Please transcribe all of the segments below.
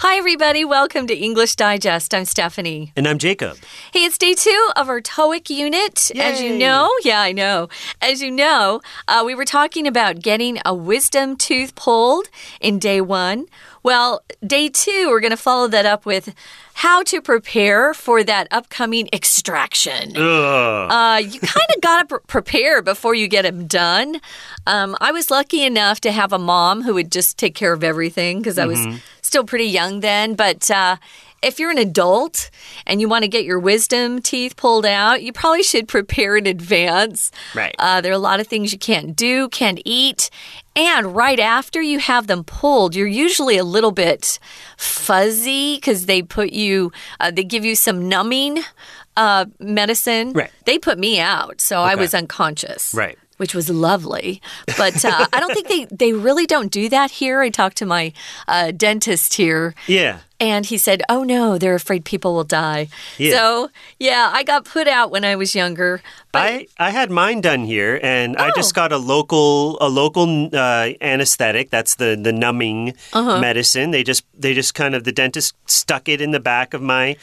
Hi, everybody. Welcome to English Digest. I'm Stephanie. And I'm Jacob. Hey, it's day two of our TOEIC unit. Yay. As you know, yeah, I know. As you know, uh, we were talking about getting a wisdom tooth pulled in day one. Well, day two, we're going to follow that up with how to prepare for that upcoming extraction. Uh, you kind of got to pr prepare before you get them done. Um, I was lucky enough to have a mom who would just take care of everything because I was still pretty young then. But uh, if you're an adult and you want to get your wisdom teeth pulled out, you probably should prepare in advance. Right. Uh, there are a lot of things you can't do, can't eat. And right after you have them pulled, you're usually a little bit fuzzy because they put you, uh, they give you some numbing uh, medicine. Right. They put me out, so I was unconscious. Right. Which was lovely, but uh, I don't think they they really don't do that here. I talked to my uh, dentist here, Yeah. and he said, "Oh no, they're afraid people will die." Yeah. So yeah, I got put out when I was younger. But I, I had mine done here, and I Oh. just got a local a local uh, anesthetic. That's the the numbing Uh-huh. medicine. They just they just kind of the dentist stuck it in the back of my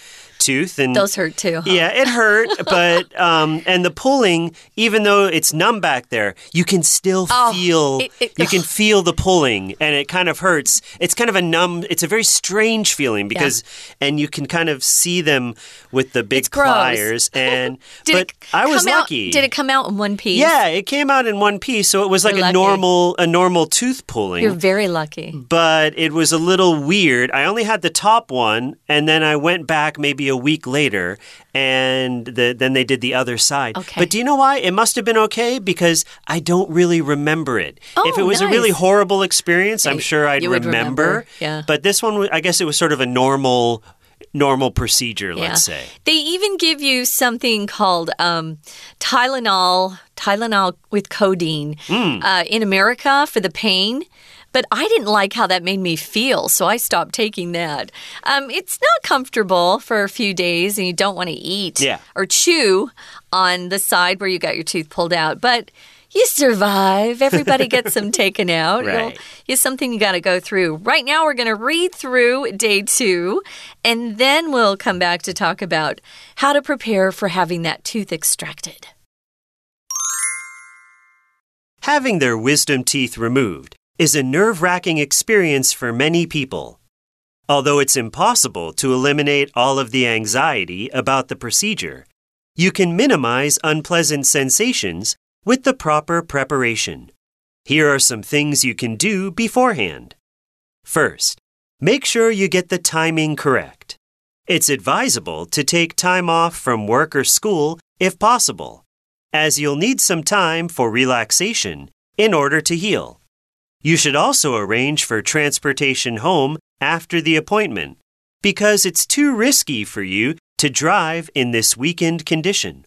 tooth, and those hurt too. Huh? Yeah, it hurt, but um, and the pulling, even though it's numb back there, you can still Oh, feel. it- it- you can feel the pulling, and it kind of hurts. It's kind of a numb. It's a very strange feeling because, and you can kind of see them with the big It's gross. pliers. And Did but it I was out- lucky. Did it come out in one piece? Yeah, it came out in one piece, so it was like You're a lucky. normal a normal tooth pulling You're very lucky. but it was a little weird. I only had the top one, and then I went back maybe a week later, and the, then they did the other side. Okay. But do you know why? It must have been okay because I don't really remember it. if Oh, it was a really horrible experience, I'm sure I'd would remember, yeah. But this one, I guess it was sort of a normal normal procedure, let's say. They even give you something called um, Tylenol, Tylenol with codeine Hmm. uh, in America for the pain. But I didn't like how that made me feel, so I stopped taking that. Um, it's not comfortable for a few days, and you don't want to eat Yeah. or chew on the side where you got your tooth pulled out. But you survive. Everybody gets them taken out. Right. It's something you got to go through. Right now, we're going to read through day two, and then we'll come back to talk about how to prepare for having that tooth extracted. Having their wisdom teeth removed is a nerve wracking experience for many people. Although it's impossible to eliminate all of the anxiety about the procedure, you can minimize unpleasant sensations with the proper preparation. Here are some things you can do beforehand. First, make sure you get the timing correct. It's advisable to take time off from work or school if possible, as you'll need some time for relaxation in order to heal. You should also arrange for transportation home after the appointment because it's too risky for you to drive in this weakened condition.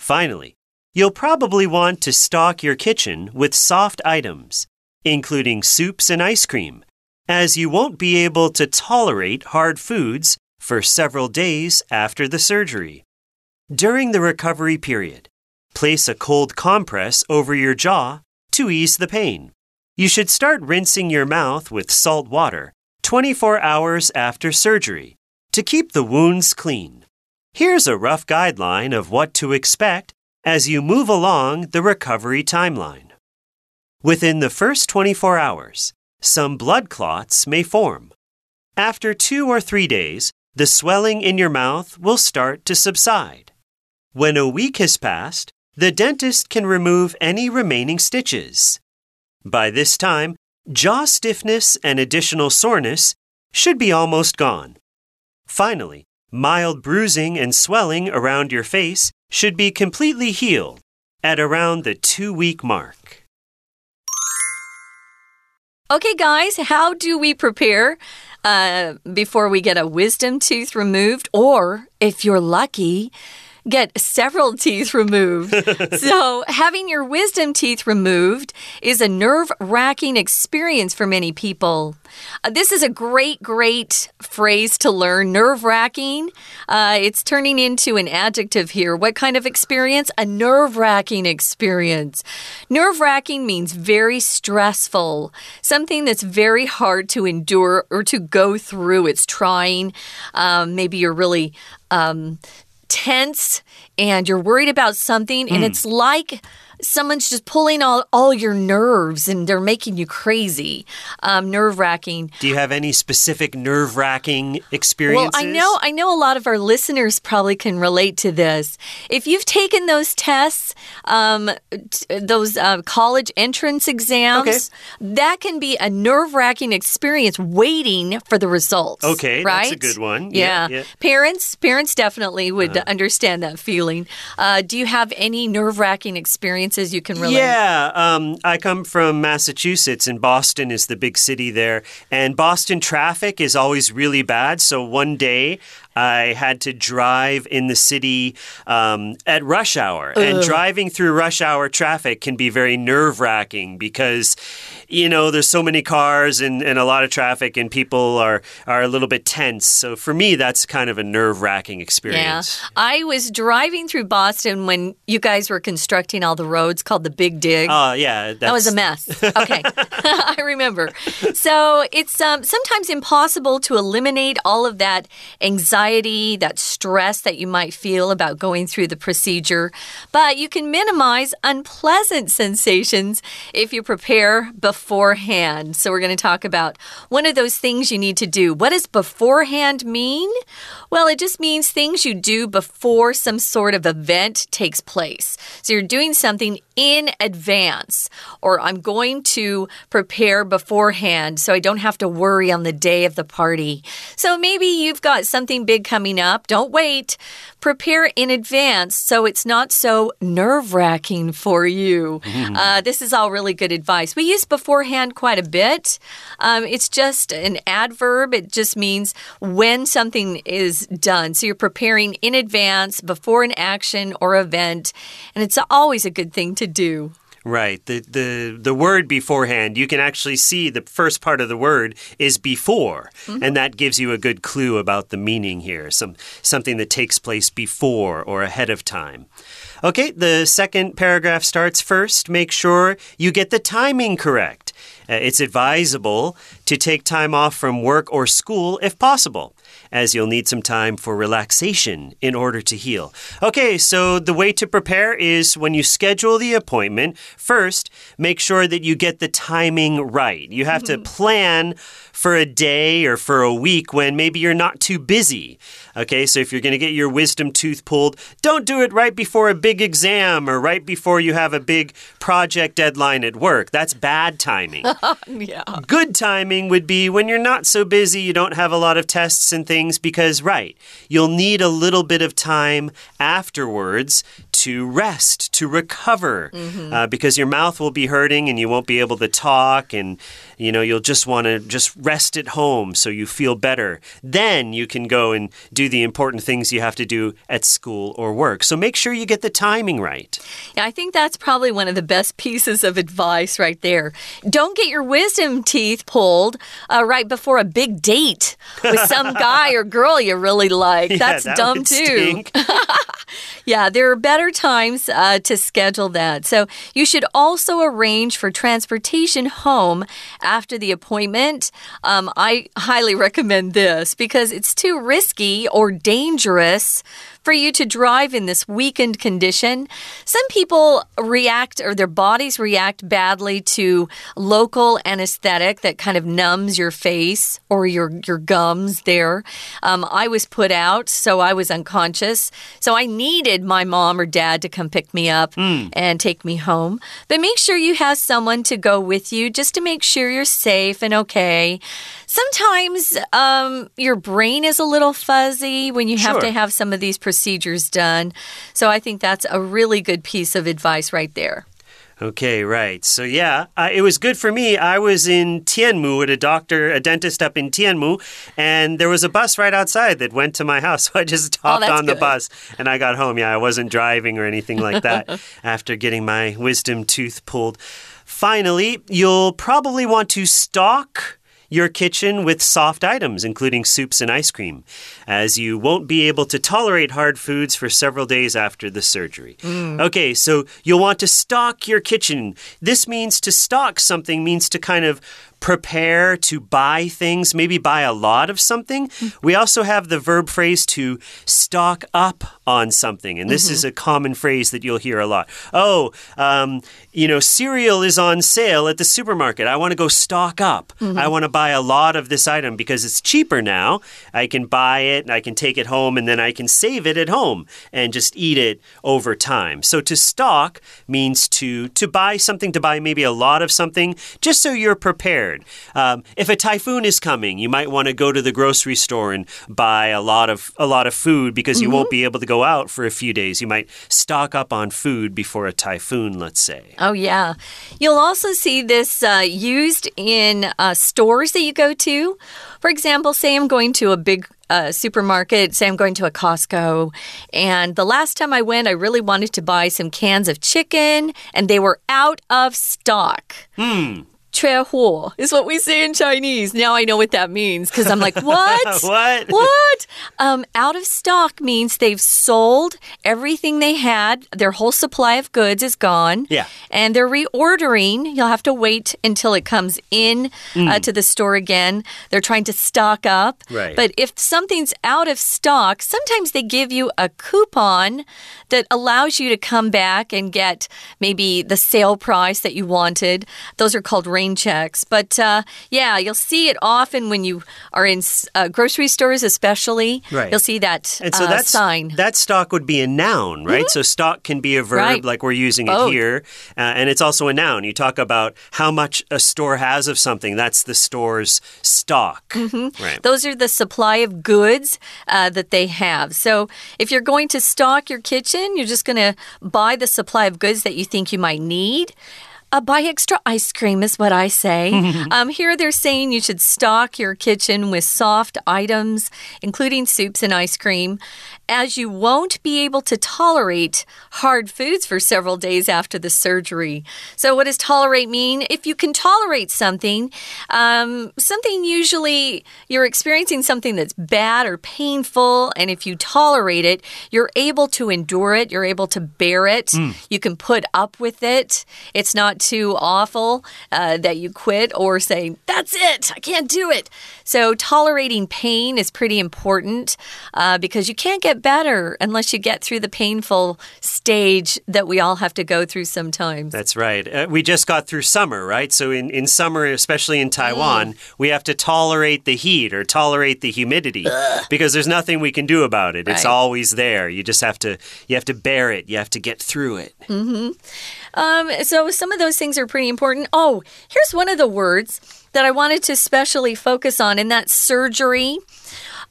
Finally, you'll probably want to stock your kitchen with soft items, including soups and ice cream, as you won't be able to tolerate hard foods for several days after the surgery. During the recovery period, place a cold compress over your jaw to ease the pain. You should start rinsing your mouth with salt water 24 hours after surgery to keep the wounds clean. Here's a rough guideline of what to expect as you move along the recovery timeline. Within the first 24 hours, some blood clots may form. After two or three days, the swelling in your mouth will start to subside. When a week has passed, the dentist can remove any remaining stitches. By this time, jaw stiffness and additional soreness should be almost gone. Finally, mild bruising and swelling around your face should be completely healed at around the two week mark. Okay, guys, how do we prepare uh, before we get a wisdom tooth removed? Or if you're lucky, get several teeth removed. so, having your wisdom teeth removed is a nerve wracking experience for many people. Uh, this is a great, great phrase to learn nerve wracking. Uh, it's turning into an adjective here. What kind of experience? A nerve wracking experience. Nerve wracking means very stressful, something that's very hard to endure or to go through. It's trying. Um, maybe you're really. Um, tense and you're worried about something, and mm. it's like someone's just pulling all, all your nerves and they're making you crazy. Um, nerve wracking. Do you have any specific nerve wracking experiences? Well, I know I know a lot of our listeners probably can relate to this. If you've taken those tests, um, those uh, college entrance exams, okay. that can be a nerve wracking experience waiting for the results. Okay, right? that's a good one. Yeah, yeah. yeah. parents parents definitely would uh. understand that feeling. Uh, do you have any nerve wracking experience? You can relate? Yeah, um, I come from Massachusetts, and Boston is the big city there. And Boston traffic is always really bad. So one day I had to drive in the city um, at rush hour. Ugh. And driving through rush hour traffic can be very nerve wracking because, you know, there's so many cars and, and a lot of traffic, and people are, are a little bit tense. So for me, that's kind of a nerve wracking experience. Yeah. I was driving through Boston when you guys were constructing all the roads called the Big Dig. Oh, uh, yeah. That was a mess. Okay. I remember. So it's um, sometimes impossible to eliminate all of that anxiety anxiety, that stress that you might feel about going through the procedure. But you can minimize unpleasant sensations if you prepare beforehand. So, we're going to talk about one of those things you need to do. What does beforehand mean? Well, it just means things you do before some sort of event takes place. So, you're doing something in advance, or I'm going to prepare beforehand so I don't have to worry on the day of the party. So, maybe you've got something big coming up. Don't wait. Prepare in advance so it's not so nerve wracking for you. Mm. Uh, this is all really good advice. We use beforehand quite a bit. Um, it's just an adverb, it just means when something is done. So you're preparing in advance before an action or event, and it's always a good thing to do. Right. The the the word beforehand, you can actually see the first part of the word is before, mm -hmm. and that gives you a good clue about the meaning here. Some something that takes place before or ahead of time. Okay, the second paragraph starts first. Make sure you get the timing correct. Uh, it's advisable to take time off from work or school if possible as you'll need some time for relaxation in order to heal. Okay, so the way to prepare is when you schedule the appointment, first, make sure that you get the timing right. You have to mm-hmm. plan for a day or for a week when maybe you're not too busy. Okay, so if you're going to get your wisdom tooth pulled, don't do it right before a big exam or right before you have a big project deadline at work. That's bad timing. yeah. Good timing would be when you're not so busy, you don't have a lot of tests and things, because, right, you'll need a little bit of time afterwards to rest, to recover, mm -hmm. uh, because your mouth will be hurting and you won't be able to talk, and you know you'll just want to just rest at home so you feel better. Then you can go and do the important things you have to do at school or work. So make sure you get the timing right. Yeah, I think that's probably one of the best pieces of advice right there. Don't get your wisdom teeth pulled uh, right before a big date with some guy or girl you really like. Yeah, that's that dumb too. yeah, there are better times uh, to schedule that. So you should also arrange for transportation home after the appointment. Um, I highly recommend this because it's too risky or dangerous for you to drive in this weakened condition. Some people react or their bodies react badly to local anesthetic that kind of numbs your face or your, your gums there. Um, I was put out, so I was unconscious. So I needed my mom or dad to come pick me up mm. and take me home. But make sure you have someone to go with you just to make sure you're safe and okay. Sometimes um, your brain is a little fuzzy when you have sure. to have some of these procedures done. So I think that's a really good piece of advice right there. Okay, right. So, yeah, uh, it was good for me. I was in Tianmu at a doctor, a dentist up in Tianmu, and there was a bus right outside that went to my house. So I just Oh, hopped that's on the good. bus and I got home. Yeah, I wasn't driving or anything like that after getting my wisdom tooth pulled. Finally, you'll probably want to stock your kitchen with soft items, including soups and ice cream, as you won't be able to tolerate hard foods for several days after the surgery. Mm. Okay, so you'll want to stock your kitchen. This means to stock something, means to kind of prepare to buy things, maybe buy a lot of something. Mm-hmm. We also have the verb phrase to stock up on something, and this is mm-hmm. a common phrase that you'll hear a lot. Oh, um, you know, cereal is on sale at the supermarket. I want to go stock up. Mm-hmm. I want to buy a lot of this item because it's cheaper now. I can buy it, and I can take it home, and then I can save it at home and just eat it over time. So to stock means to to buy something, to buy maybe a lot of something, just so you're prepared. Um, if a typhoon is coming, you might want to go to the grocery store and buy a lot of a lot of food because you won't be able to go out for a few days. You might stock up on food before a typhoon, let's say. Oh, yeah. You'll also see this uh, used in uh, stores that you go to. For example, say I'm going to a big uh, supermarket, say I'm going to a Costco, and the last time I went, I really wanted to buy some cans of chicken, and they were out of stock. Hmm. 缺货 is what we say in Chinese. Now I know what that means because I'm like, what? What? What? Um, out of stock means they've sold everything they had. Their whole supply of goods is gone. Yeah. And they're reordering. You'll have to wait until it comes in uh, to the store again. They're trying to stock up. Right. But if something's out of stock, sometimes they give you a coupon that allows you to come back and get maybe the sale price that you wanted. Those are called rain checks. But uh, yeah, you'll see it often when you are in uh, grocery stores, especially. Right. You'll see that And so uh, that's, sign. That stock would be a noun, right? So stock can be a verb Right. like we're using it here. Uh, and it's also a noun. You talk about how much a store has of something. That's the store's stock. Mm-hmm. Right. Those are the supply of goods uh, that they have. So if you're going to stock your kitchen, you're just going to buy the supply of goods that you think you might need. Uh, buy extra ice cream is what I say. um, here they're saying you should stock your kitchen with soft items, including soups and ice cream, as you won't be able to tolerate hard foods for several days after the surgery. So, what does tolerate mean? If you can tolerate something, um, something usually you're experiencing something that's bad or painful, and if you tolerate it, you're able to endure it, you're able to bear it, you can put up with it. It's not too awful uh, that you quit or say, That's it, I can't do it. So, tolerating pain is pretty important uh, because you can't get better unless you get through the painful stage that we all have to go through sometimes. That's right. Uh, we just got through summer, right? So in, in summer, especially in Taiwan, we have to tolerate the heat or tolerate the humidity because there's nothing we can do about it. It's always there. You just have to you have to bear it. You have to get through it. Um, so some of those things are pretty important. Oh, here's one of the words that I wanted to especially focus on, and that's surgery.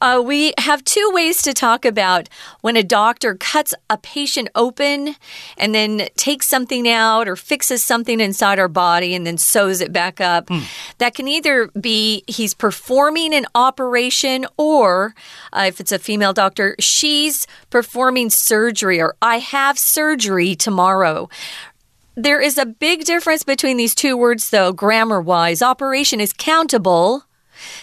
Uh, we have two ways to talk about when a doctor cuts a patient open and then takes something out or fixes something inside our body and then sews it back up. That can either be he's performing an operation or uh, if it's a female doctor, she's performing surgery or I have surgery tomorrow. There is a big difference between these two words, though, grammar wise. Operation is countable.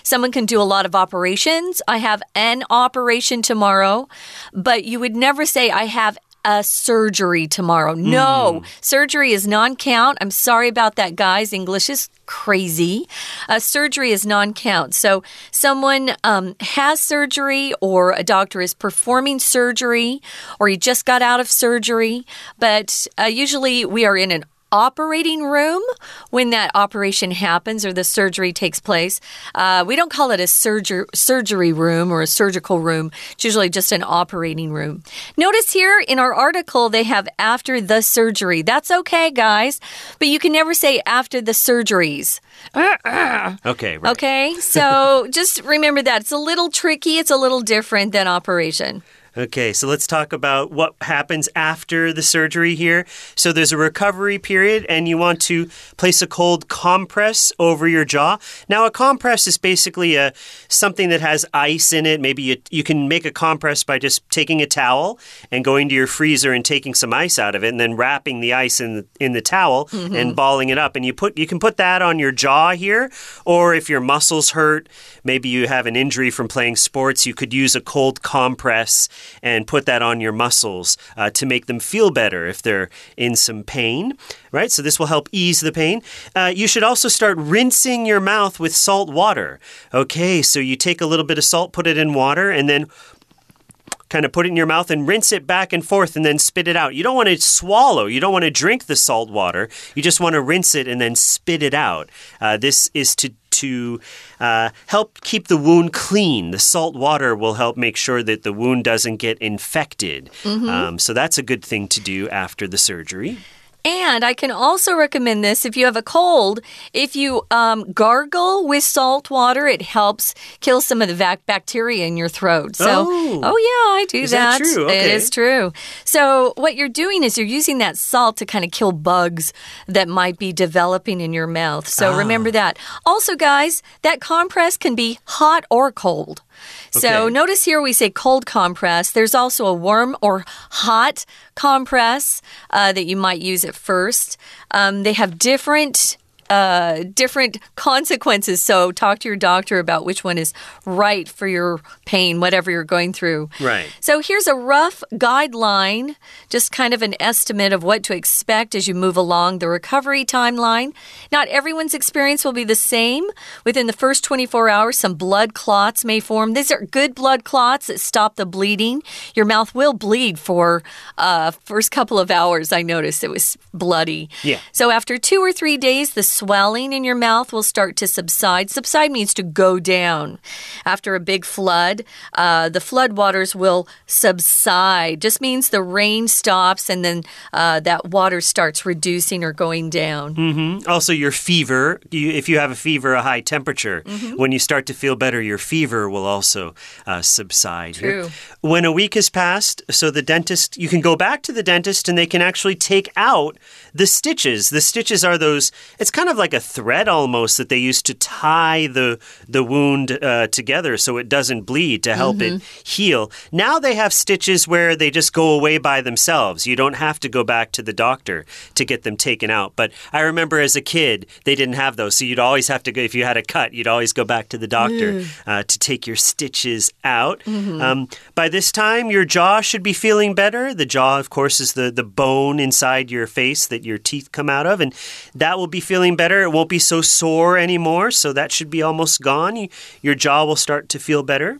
Someone can do a lot of operations. I have an operation tomorrow, but you would never say, I have a surgery tomorrow. No, surgery is non count. I'm sorry about that, guys. English is crazy. Uh, surgery is non count. So, someone um, has surgery, or a doctor is performing surgery, or he just got out of surgery. But uh, usually we are in an operating room when that operation happens or the surgery takes place. Uh, we don't call it a surger surgery room or a surgical room. It's usually just an operating room. Notice here in our article they have after the surgery. That's okay, guys, but you can never say after the surgeries. Okay, right. Okay, so just remember that it's a little tricky. It's a little different than operation. Okay, so let's talk about what happens after the surgery here. So there's a recovery period, and you want to place a cold compress over your jaw. Now, a compress is basically a something that has ice in it. Maybe you, you can make a compress by just taking a towel and going to your freezer and taking some ice out of it, and then wrapping the ice in the, in the towel mm -hmm. and balling it up. And you put you can put that on your jaw here, or if your muscles hurt, maybe you have an injury from playing sports, you could use a cold compress and put that on your muscles uh, to make them feel better if they're in some pain, right? So this will help ease the pain. Uh, you should also start rinsing your mouth with salt water. Okay, so you take a little bit of salt, put it in water, and then kind of put it in your mouth and rinse it back and forth and then spit it out. You don't want to swallow, you don't want to drink the salt water. You just want to rinse it and then spit it out. Uh, this is to to uh, help keep the wound clean. The salt water will help make sure that the wound doesn't get infected. Mm -hmm. um, so that's a good thing to do after the surgery. And I can also recommend this if you have a cold. If you um, gargle with salt water, it helps kill some of the bacteria in your throat. So, oh, oh yeah, I do is that. that true? Okay. It is true. So, what you're doing is you're using that salt to kind of kill bugs that might be developing in your mouth. So, ah. remember that. Also, guys, that compress can be hot or cold. So okay. notice here we say cold compress. There's also a warm or hot compress uh, that you might use at first. Um, they have different uh, different consequences. So talk to your doctor about which one is right for your pain, whatever you're going through. Right. So here's a rough guideline, just kind of an estimate of what to expect as you move along the recovery timeline. Not everyone's experience will be the same. Within the first 24 hours, some blood clots may form. These are good blood clots that stop the bleeding. Your mouth will bleed for uh, first couple of hours. I noticed it was bloody. Yeah. So after two or three days, the swelling in your mouth will start to subside. Subside means to go down. After a big flood, uh, the flood waters will subside. Just means the rain stops and then uh, that water starts reducing or going down. Mm -hmm. Also, your fever, you, if you have a fever, a high temperature, mm -hmm. when you start to feel better, your fever will also uh, subside. True. When a week has passed, so the dentist, you can go back to the dentist and they can actually take out the stitches. The stitches are those, it's kind of like a thread almost that they used to tie the, the wound uh, together so it doesn't bleed to help mm -hmm. it mm-hmm. heal. Now they have stitches where they just go away by themselves. You don't have to go back to the doctor to get them taken out. But I remember as a kid, they didn't have those. So you'd always have to go, if you had a cut, you'd always go back to the doctor mm. uh, to take your stitches out. Mm -hmm. um, by this time, your jaw should be feeling better. The jaw, of course, is the, the bone inside your face that your teeth come out of, and that will be feeling better. It won't be so sore anymore, so that should be almost gone. Your jaw will start to feel better.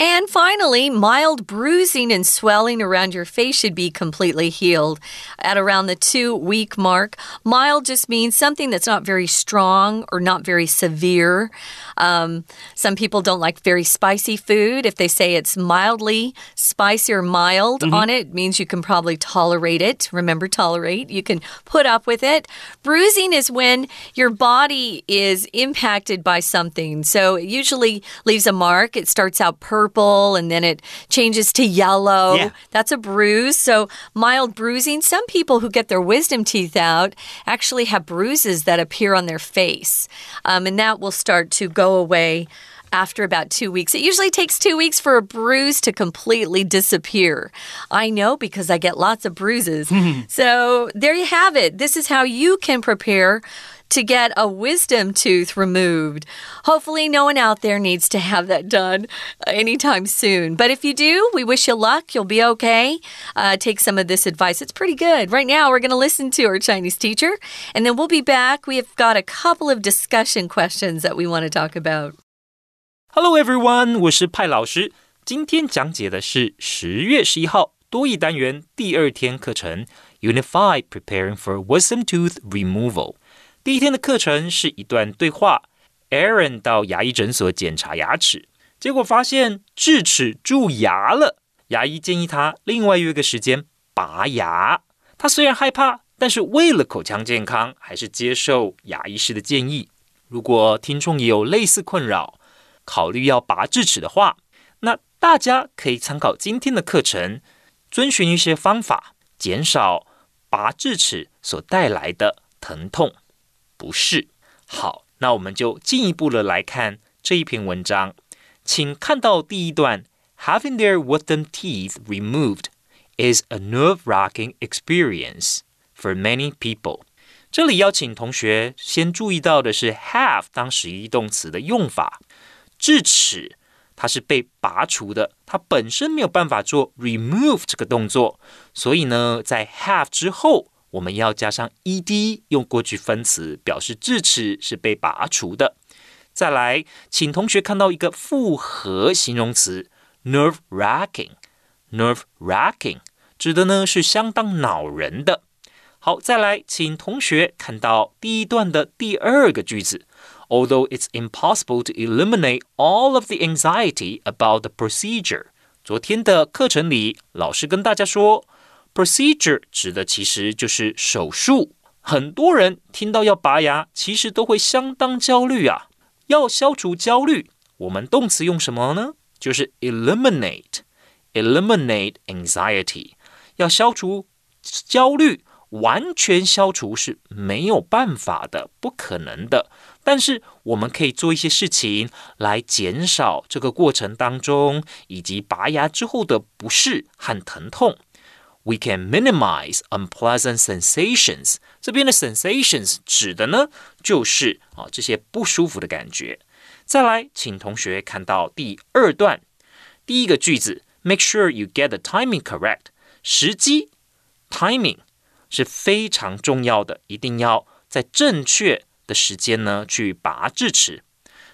And finally, mild bruising and swelling around your face should be completely healed at around the two week mark. Mild just means something that's not very strong or not very severe. Um, some people don't like very spicy food. If they say it's mildly spicy or mild mm -hmm. on it, it means you can probably tolerate it. Remember, tolerate. You can put up with it. Bruising is when your body is impacted by something. So it usually leaves a mark. It starts out purple purple and then it changes to yellow. Yeah. That's a bruise. So, mild bruising. Some people who get their wisdom teeth out actually have bruises that appear on their face, um, and that will start to go away after about two weeks. It usually takes two weeks for a bruise to completely disappear. I know because I get lots of bruises. so there you have it. This is how you can prepare to get a wisdom tooth removed. Hopefully, no one out there needs to have that done anytime soon. But if you do, we wish you luck. You'll be okay. Uh, take some of this advice, it's pretty good. Right now, we're going to listen to our Chinese teacher, and then we'll be back. We have got a couple of discussion questions that we want to talk about. Hello everyone，我是派老师。今天讲解的是十月十一号多义单元第二天课程，Unit Five Preparing for Wisdom Tooth Removal。 第一天的课程是一段对话。Aaron 到牙医诊所检查牙齿，结果发现智齿蛀牙了。牙医建议他另外约个时间拔牙。他虽然害怕，但是为了口腔健康，还是接受牙医师的建议。如果听众也有类似困扰，考虑要拔智齿的话，那大家可以参考今天的课程，遵循一些方法，减少拔智齿所带来的疼痛不是。好，那我们就进一步的来看这一篇文章，请看到第一段：Having their wisdom teeth removed is a nerve-wracking experience for many people。这里要请同学先注意到的是，have 当实义动词的用法，智齿。它是被拔除的，它本身没有办法做 remove 这个动作，所以呢，在 have 之后，我们要加上 ed，用过去分词表示智齿是被拔除的。再来，请同学看到一个复合形容词 nerve wracking，nerve wracking 指的呢是相当恼人的。好，再来，请同学看到第一段的第二个句子。although it's impossible to eliminate all of the anxiety about the procedure。昨天的课程里，老师跟大家说，procedure 指的其实就是手术。很多人听到要拔牙，其实都会相当焦虑啊。要消除焦虑，我们动词用什么呢？就是 eliminate，eliminate anxiety。要消除焦虑，完全消除是没有办法的，不可能的。但是我们可以做一些事情来减少这个过程当中以及拔牙之后的不适和疼痛。We can minimize unpleasant sensations。这边的 sensations 指的呢就是啊这些不舒服的感觉。再来，请同学看到第二段第一个句子，Make sure you get the timing correct。时机 timing 是非常重要的，一定要在正确。的时间呢，去拔智齿。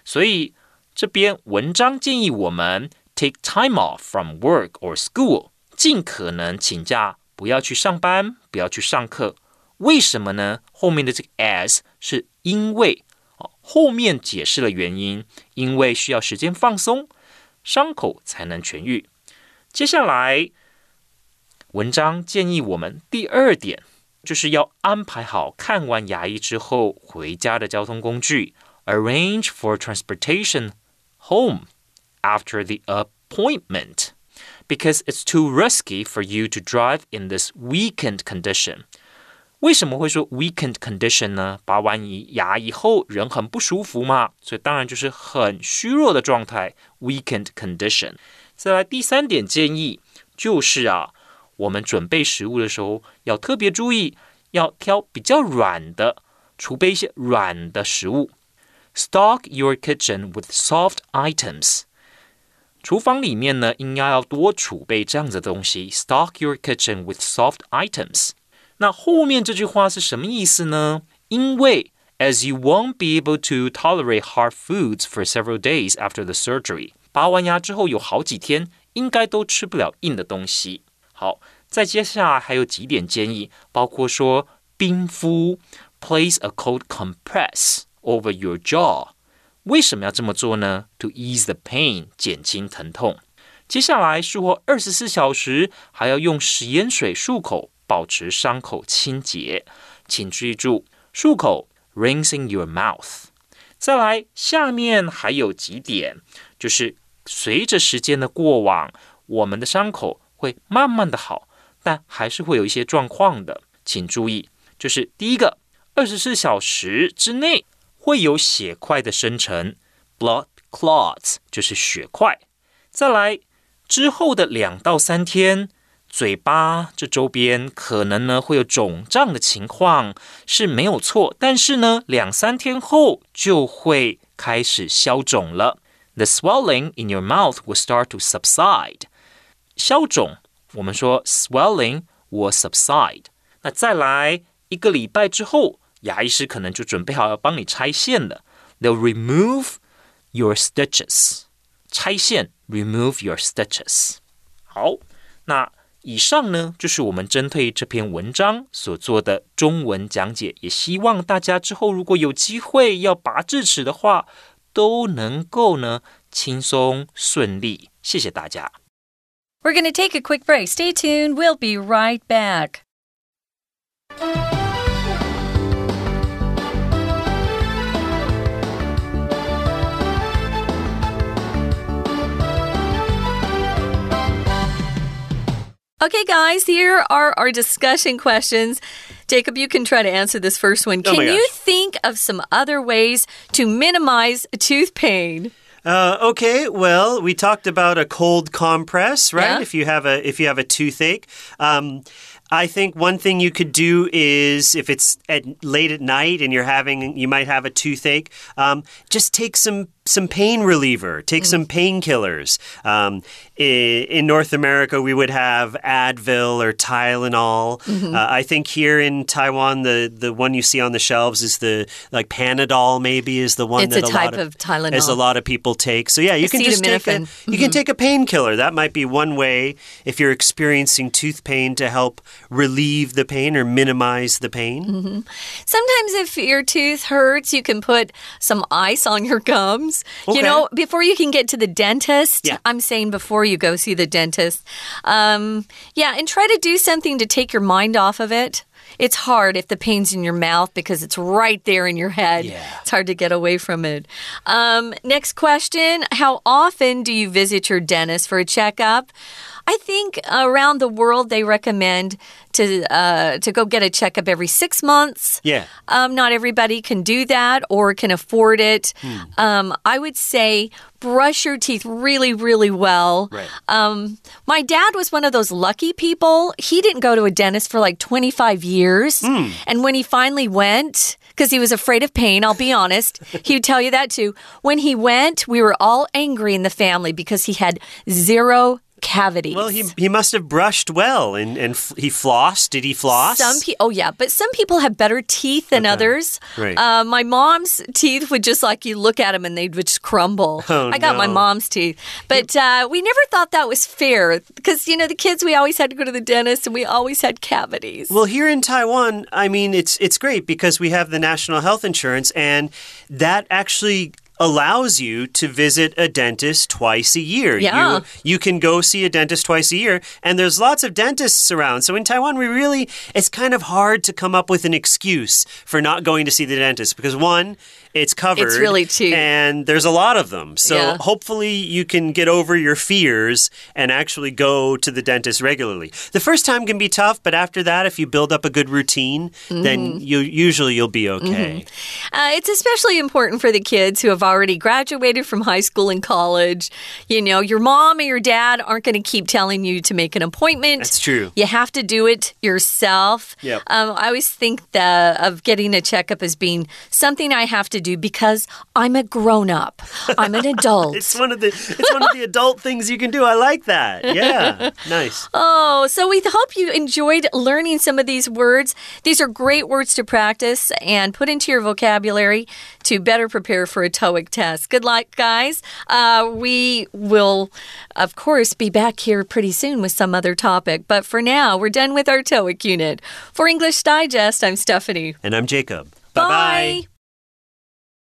所以这边文章建议我们 take time off from work or school， 尽可能请假，不要去上班，不要去上课。为什么呢？后面的这个 as 是因为哦，后面解释了原因，因为需要时间放松，伤口才能痊愈。接下来文章建议我们第二点。就是要安排好看完牙医之后回家的交通工具，arrange for transportation home after the appointment because it's too risky for you to drive in this weakened condition。为什么会说 weakened condition 呢？拔完牙以后人很不舒服嘛，所以当然就是很虚弱的状态，weakened condition。再来第三点建议就是啊。我们准备食物的时候要特别注意，要挑比较软的，储备一些软的食物。Stock your kitchen with soft items。 厨房里面呢，应该要多储备这样子的东西。Stock your kitchen with soft items。那后面这句话是什么意思呢？因为 as you won't be able to tolerate hard foods for several days after the surgery，拔完牙之后有好几天应该都吃不了硬的东西。好，再接下来还有几点建议，包括说冰敷，place a cold compress over your jaw。 为什么要这么做呢？To ease the pain，减轻疼痛。接下来术后二十四小时还要用食盐水漱口，保持伤口清洁。请注意住，漱口，rinsing your mouth。再来，下面还有几点，就是随着时间的过往，我们的伤口。会慢慢的好，但还是会有一些状况的，请注意，就是第一个，二十四小时之内会有血块的生成，blood clots 就是血块。再来之后的两到三天，嘴巴这周边可能呢会有肿胀的情况是没有错，但是呢两三天后就会开始消肿了，the swelling in your mouth will start to subside。消肿，我们说 swelling will subside。那再来一个礼拜之后，牙医师可能就准备好要帮你拆线了。They'll remove your stitches。拆线，remove your stitches。好，那以上呢就是我们针对这篇文章所做的中文讲解。也希望大家之后如果有机会要拔智齿的话，都能够呢轻松顺利。谢谢大家。We're going to take a quick break. Stay tuned. We'll be right back. Okay, guys, here are our discussion questions. Jacob, you can try to answer this first one. Oh Can you think of some other ways to minimize tooth pain? Uh, okay, well, we talked about a cold compress, right? Yeah. If you have a if you have a toothache, um, I think one thing you could do is if it's at late at night and you're having you might have a toothache, um, just take some some pain reliever, take some painkillers. Um, in North America, we would have Advil or Tylenol. Uh, I think here in Taiwan, the the one you see on the shelves is the like Panadol. Maybe is the one It's that a a type lot of Tylenol. As a lot of people take. So yeah, you can just take a, you can take a painkiller. That might be one way if you're experiencing tooth pain to help relieve the pain or minimize the pain. Sometimes, if your tooth hurts, you can put some ice on your gums. Okay. You know, before you can get to the dentist. Yeah. I'm saying before you go see the dentist. Um, yeah, and try to do something to take your mind off of it. It's hard if the pain's in your mouth because it's right there in your head. Yeah. It's hard to get away from it. Um, next question How often do you visit your dentist for a checkup? I think around the world they recommend to uh, to go get a checkup every six months. Yeah. Um, not everybody can do that or can afford it. Um, I would say brush your teeth really, really well. Right. Um, my dad was one of those lucky people. He didn't go to a dentist for like 25 years. And when he finally went, because he was afraid of pain, I'll be honest, he would tell you that too. When he went, we were all angry in the family because he had zero cavities. Well, he he must have brushed well and and f he flossed. Did he floss? Some people, oh yeah, but some people have better teeth than others. Right. Uh, my mom's teeth would just like you look at them and they would just crumble. Oh, I got my mom's teeth, but uh, we never thought that was fair because you know the kids we always had to go to the dentist and we always had cavities. Well, here in Taiwan, I mean, it's it's great because we have the national health insurance, and that actually allows you to visit a dentist twice a year. Yeah. You, you can go see a dentist twice a year, and there's lots of dentists around. So in Taiwan, we really, it's kind of hard to come up with an excuse for not going to see the dentist because one, it's covered. It's really cheap. And there's a lot of them. So Yeah. hopefully you can get over your fears and actually go to the dentist regularly. The first time can be tough, but after that, if you build up a good routine, Mm-hmm. then you usually you'll be okay. Uh, it's especially important for the kids who have already graduated from high school and college. You know, your mom and your dad aren't going to keep telling you to make an appointment. That's true. You have to do it yourself. Yep. Um, I always think that of getting a checkup as being something I have to do because I'm a grown up. I'm an adult. It's one of the it's one of the adult things you can do. I like that. Yeah. Nice. Oh, so we hope you enjoyed learning some of these words. These are great words to practice and put into your vocabulary to better prepare for a TOEIC test. Good luck, guys. Uh, we will, of course, be back here pretty soon with some other topic. But for now, we're done with our TOEIC unit. For English Digest, I'm Stephanie. And I'm Jacob. Bye bye.